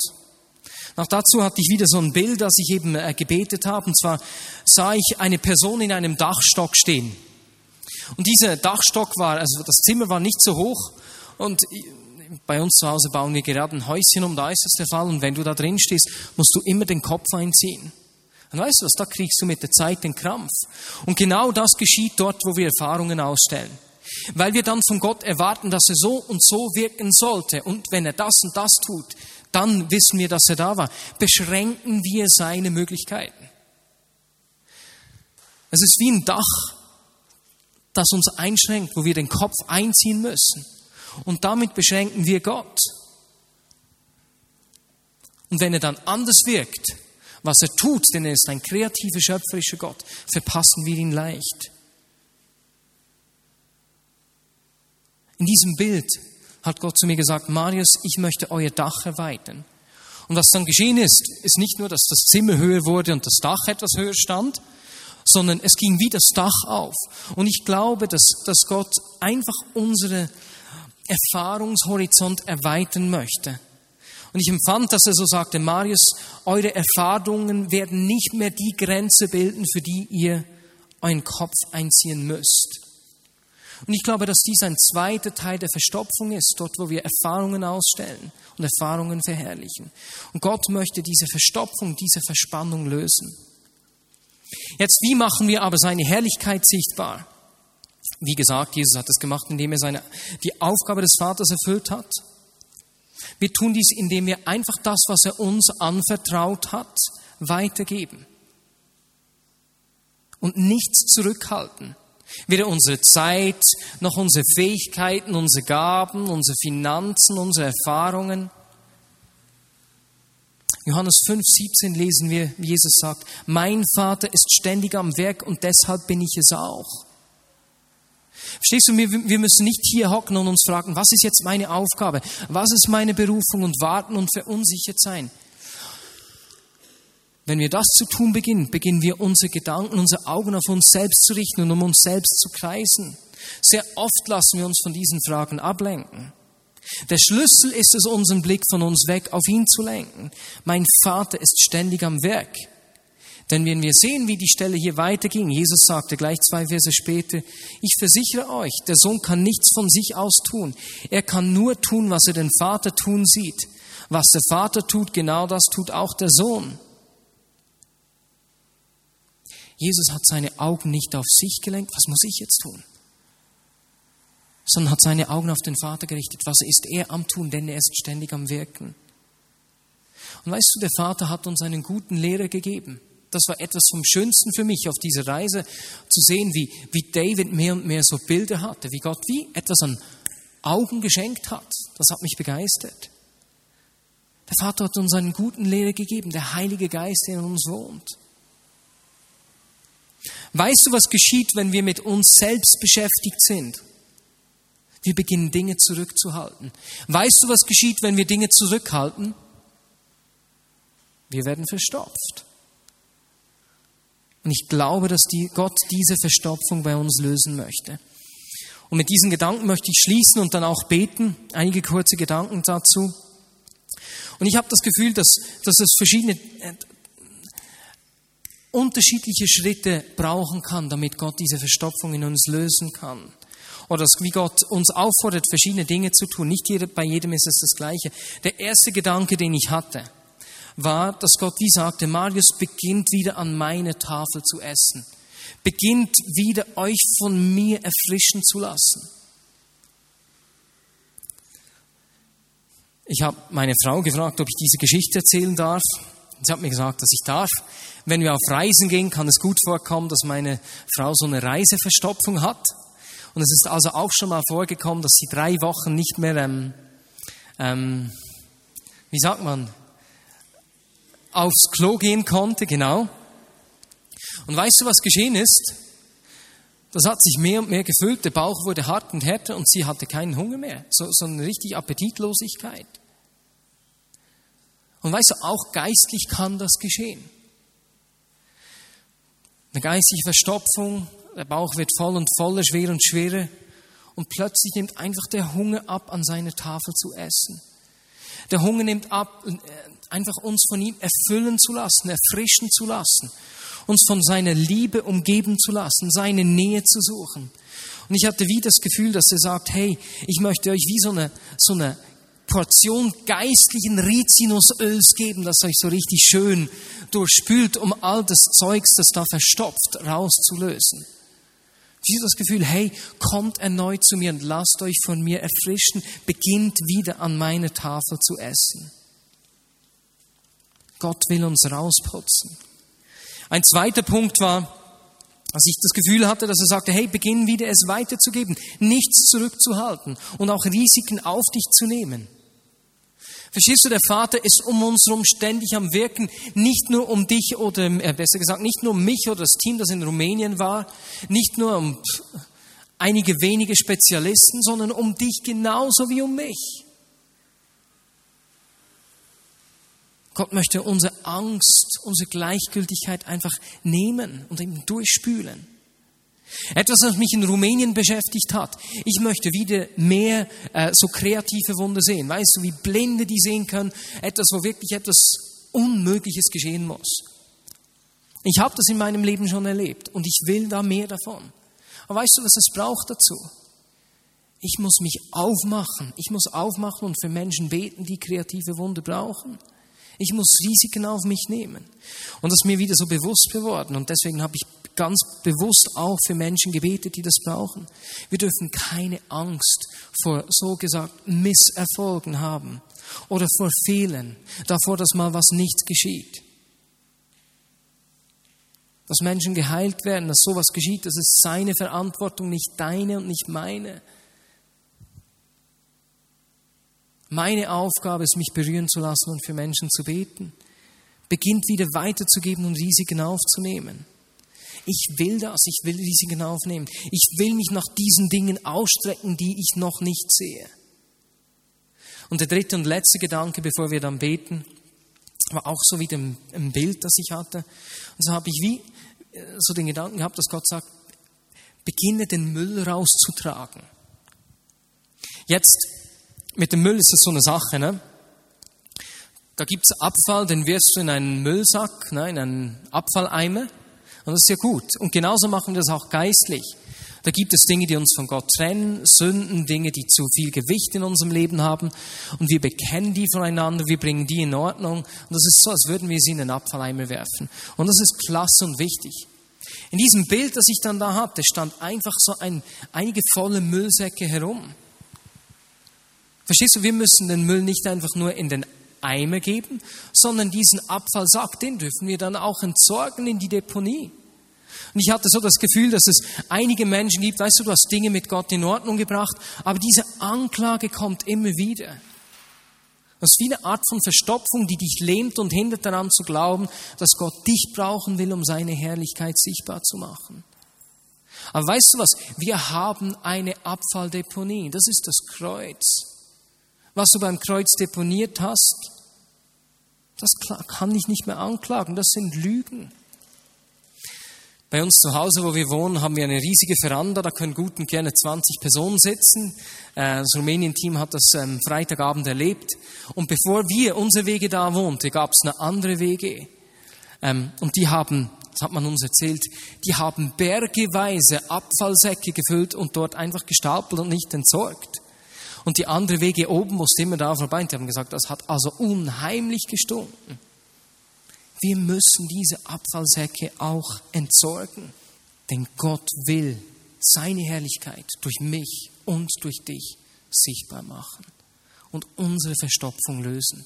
Noch dazu hatte ich wieder so ein Bild, das ich eben äh, gebetet habe. Und zwar sah ich eine Person in einem Dachstock stehen. Und dieser Dachstock war, also das Zimmer war nicht so hoch. Und bei uns zu Hause bauen wir gerade ein Häuschen um, da ist das der Fall. Und wenn du da drin stehst, musst du immer den Kopf einziehen. Und weißt du was, da kriegst du mit der Zeit den Krampf. Und genau das geschieht dort, wo wir Erfahrungen ausstellen. Weil wir dann von Gott erwarten, dass er so und so wirken sollte. Und wenn er das und das tut, dann wissen wir, dass er da war. Beschränken wir seine Möglichkeiten. Es ist wie ein Dach, das uns einschränkt, wo wir den Kopf einziehen müssen. Und damit beschränken wir Gott. Und wenn er dann anders wirkt, was er tut, denn er ist ein kreativer, schöpferischer Gott, verpassen wir ihn leicht. In diesem Bild hat Gott zu mir gesagt, Marius, ich möchte euer Dach erweitern. Und was dann geschehen ist, ist nicht nur, dass das Zimmer höher wurde und das Dach etwas höher stand, sondern es ging wie das Dach auf. Und ich glaube, dass, dass Gott einfach unsere Erfahrungshorizont erweitern möchte. Und ich empfand, dass er so sagte, Marius, eure Erfahrungen werden nicht mehr die Grenze bilden, für die ihr euren Kopf einziehen müsst. Und ich glaube, dass dies ein zweiter Teil der Verstopfung ist, dort wo wir Erfahrungen ausstellen und Erfahrungen verherrlichen. Und Gott möchte diese Verstopfung, diese Verspannung lösen. Jetzt, wie machen wir aber seine Herrlichkeit sichtbar? Wie gesagt, Jesus hat es gemacht, indem er seine, die Aufgabe des Vaters erfüllt hat. Wir tun dies, indem wir einfach das, was er uns anvertraut hat, weitergeben. Und nichts zurückhalten. Weder unsere Zeit, noch unsere Fähigkeiten, unsere Gaben, unsere Finanzen, unsere Erfahrungen. Johannes 5, 17 lesen wir, wie Jesus sagt, mein Vater ist ständig am Werk und deshalb bin ich es auch. Verstehst du, wir müssen nicht hier hocken und uns fragen, was ist jetzt meine Aufgabe? Was ist meine Berufung und warten und verunsichert sein? Wenn wir das zu tun beginnen, beginnen wir unsere Gedanken, unsere Augen auf uns selbst zu richten und um uns selbst zu kreisen. Sehr oft lassen wir uns von diesen Fragen ablenken. Der Schlüssel ist es, unseren Blick von uns weg auf ihn zu lenken. Mein Vater ist ständig am Werk. Denn wenn wir sehen, wie die Stelle hier weiterging, Jesus sagte gleich zwei Verse später, ich versichere euch, der Sohn kann nichts von sich aus tun. Er kann nur tun, was er den Vater tun sieht. Was der Vater tut, genau das tut auch der Sohn. Jesus hat seine Augen nicht auf sich gelenkt, was muss ich jetzt tun? Sondern hat seine Augen auf den Vater gerichtet, was ist er am tun, denn er ist ständig am Wirken. Und weißt du, der Vater hat uns einen guten Lehrer gegeben. Das war etwas vom Schönsten für mich auf dieser Reise, zu sehen, wie, wie David mehr und mehr so Bilder hatte, wie Gott wie etwas an Augen geschenkt hat. Das hat mich begeistert. Der Vater hat uns einen guten Lehrer gegeben, der Heilige Geist, der in uns wohnt. Weißt du, was geschieht, wenn wir mit uns selbst beschäftigt sind? Wir beginnen Dinge zurückzuhalten. Weißt du, was geschieht, wenn wir Dinge zurückhalten? Wir werden verstopft. Und ich glaube, dass die, Gott diese Verstopfung bei uns lösen möchte. Und mit diesen Gedanken möchte ich schließen und dann auch beten. Einige kurze Gedanken dazu. Und ich habe das Gefühl, dass, dass es verschiedene äh, unterschiedliche Schritte brauchen kann, damit Gott diese Verstopfung in uns lösen kann. Oder wie Gott uns auffordert, verschiedene Dinge zu tun. Nicht jeder, bei jedem ist es das Gleiche. Der erste Gedanke, den ich hatte, war, dass Gott wie sagte, Marius beginnt wieder an meine Tafel zu essen. Beginnt wieder euch von mir erfrischen zu lassen. Ich habe meine Frau gefragt, ob ich diese Geschichte erzählen darf. Sie hat mir gesagt, dass ich darf. Wenn wir auf Reisen gehen, kann es gut vorkommen, dass meine Frau so eine Reiseverstopfung hat. Und es ist also auch schon mal vorgekommen, dass sie drei Wochen nicht mehr, ähm, ähm, wie sagt man, aufs Klo gehen konnte, genau. Und weißt du, was geschehen ist? Das hat sich mehr und mehr gefüllt, der Bauch wurde hart und härter und sie hatte keinen Hunger mehr. So, so eine richtig Appetitlosigkeit. Und weißt du, auch geistlich kann das geschehen. Eine geistige Verstopfung, der Bauch wird voll und voller, schwer und schwerer. Und plötzlich nimmt einfach der Hunger ab, an seiner Tafel zu essen. Der Hunger nimmt ab, äh, einfach uns von ihm erfüllen zu lassen, erfrischen zu lassen, uns von seiner Liebe umgeben zu lassen, seine Nähe zu suchen. Und ich hatte wie das Gefühl, dass er sagt, hey, ich möchte euch wie so eine, so eine Portion geistlichen Rizinusöls geben, das euch so richtig schön durchspült, um all das Zeugs, das da verstopft, rauszulösen. Ich habe das Gefühl, hey, kommt erneut zu mir und lasst euch von mir erfrischen, beginnt wieder an meine Tafel zu essen. Gott will uns rausputzen. Ein zweiter Punkt war, als ich das Gefühl hatte, dass er sagte, hey, beginn wieder es weiterzugeben, nichts zurückzuhalten und auch Risiken auf dich zu nehmen. Verstehst du, der Vater ist um uns herum ständig am Wirken, nicht nur um dich oder äh, besser gesagt, nicht nur um mich oder das Team, das in Rumänien war, nicht nur um einige wenige Spezialisten, sondern um dich genauso wie um mich. Gott möchte unsere Angst, unsere Gleichgültigkeit einfach nehmen und eben durchspülen. Etwas, was mich in Rumänien beschäftigt hat. Ich möchte wieder mehr äh, so kreative Wunder sehen. Weißt du, wie Blinde die sehen können. Etwas, wo wirklich etwas Unmögliches geschehen muss. Ich habe das in meinem Leben schon erlebt und ich will da mehr davon. Aber weißt du, was es braucht dazu? Ich muss mich aufmachen. Ich muss aufmachen und für Menschen beten, die kreative Wunder brauchen. Ich muss Risiken auf mich nehmen. Und das ist mir wieder so bewusst geworden. Und deswegen habe ich ganz bewusst auch für Menschen gebetet, die das brauchen. Wir dürfen keine Angst vor so gesagt Misserfolgen haben oder vor Fehlern, davor, dass mal was nicht geschieht. Dass Menschen geheilt werden, dass sowas geschieht, das ist seine Verantwortung, nicht deine und nicht meine. Meine Aufgabe ist, mich berühren zu lassen und für Menschen zu beten. Beginnt wieder weiterzugeben und Risiken aufzunehmen. Ich will das, ich will Risiken aufnehmen. Ich will mich nach diesen Dingen ausstrecken, die ich noch nicht sehe. Und der dritte und letzte Gedanke, bevor wir dann beten, war auch so wieder ein Bild, das ich hatte. Und so habe ich wie äh, so den Gedanken gehabt, dass Gott sagt, beginne den Müll rauszutragen. Jetzt mit dem Müll ist es so eine Sache, ne? Da gibt es Abfall, den wirst du in einen Müllsack, ne, in einen Abfalleimer. Und das ist ja gut. Und genauso machen wir das auch geistlich. Da gibt es Dinge, die uns von Gott trennen, Sünden, Dinge, die zu viel Gewicht in unserem Leben haben. Und wir bekennen die voneinander, wir bringen die in Ordnung. Und das ist so, als würden wir sie in den Abfalleimer werfen. Und das ist klasse und wichtig. In diesem Bild, das ich dann da hatte, stand einfach so ein, einige volle Müllsäcke herum. Verstehst du, wir müssen den Müll nicht einfach nur in den Eimer geben, sondern diesen Abfallsack, den dürfen wir dann auch entsorgen in die Deponie. Und ich hatte so das Gefühl, dass es einige Menschen gibt, weißt du, du hast Dinge mit Gott in Ordnung gebracht, aber diese Anklage kommt immer wieder. Das ist wie eine Art von Verstopfung, die dich lähmt und hindert daran zu glauben, dass Gott dich brauchen will, um seine Herrlichkeit sichtbar zu machen. Aber weißt du was? Wir haben eine Abfalldeponie. Das ist das Kreuz was du beim Kreuz deponiert hast, das kann ich nicht mehr anklagen. Das sind Lügen. Bei uns zu Hause, wo wir wohnen, haben wir eine riesige Veranda. Da können gut und gerne 20 Personen sitzen. Äh, das Rumänien-Team hat das Freitagabend erlebt. Und bevor wir unsere Wege da wohnte, gab es eine andere Wege. Ähm, und die haben, das hat man uns erzählt, die haben bergeweise Abfallsäcke gefüllt und dort einfach gestapelt und nicht entsorgt. Und die andere Wege oben musste immer da vorbei. Und die haben gesagt, das hat also unheimlich gestunken. Wir müssen diese Abfallsäcke auch entsorgen. Denn Gott will seine Herrlichkeit durch mich und durch dich sichtbar machen und unsere Verstopfung lösen.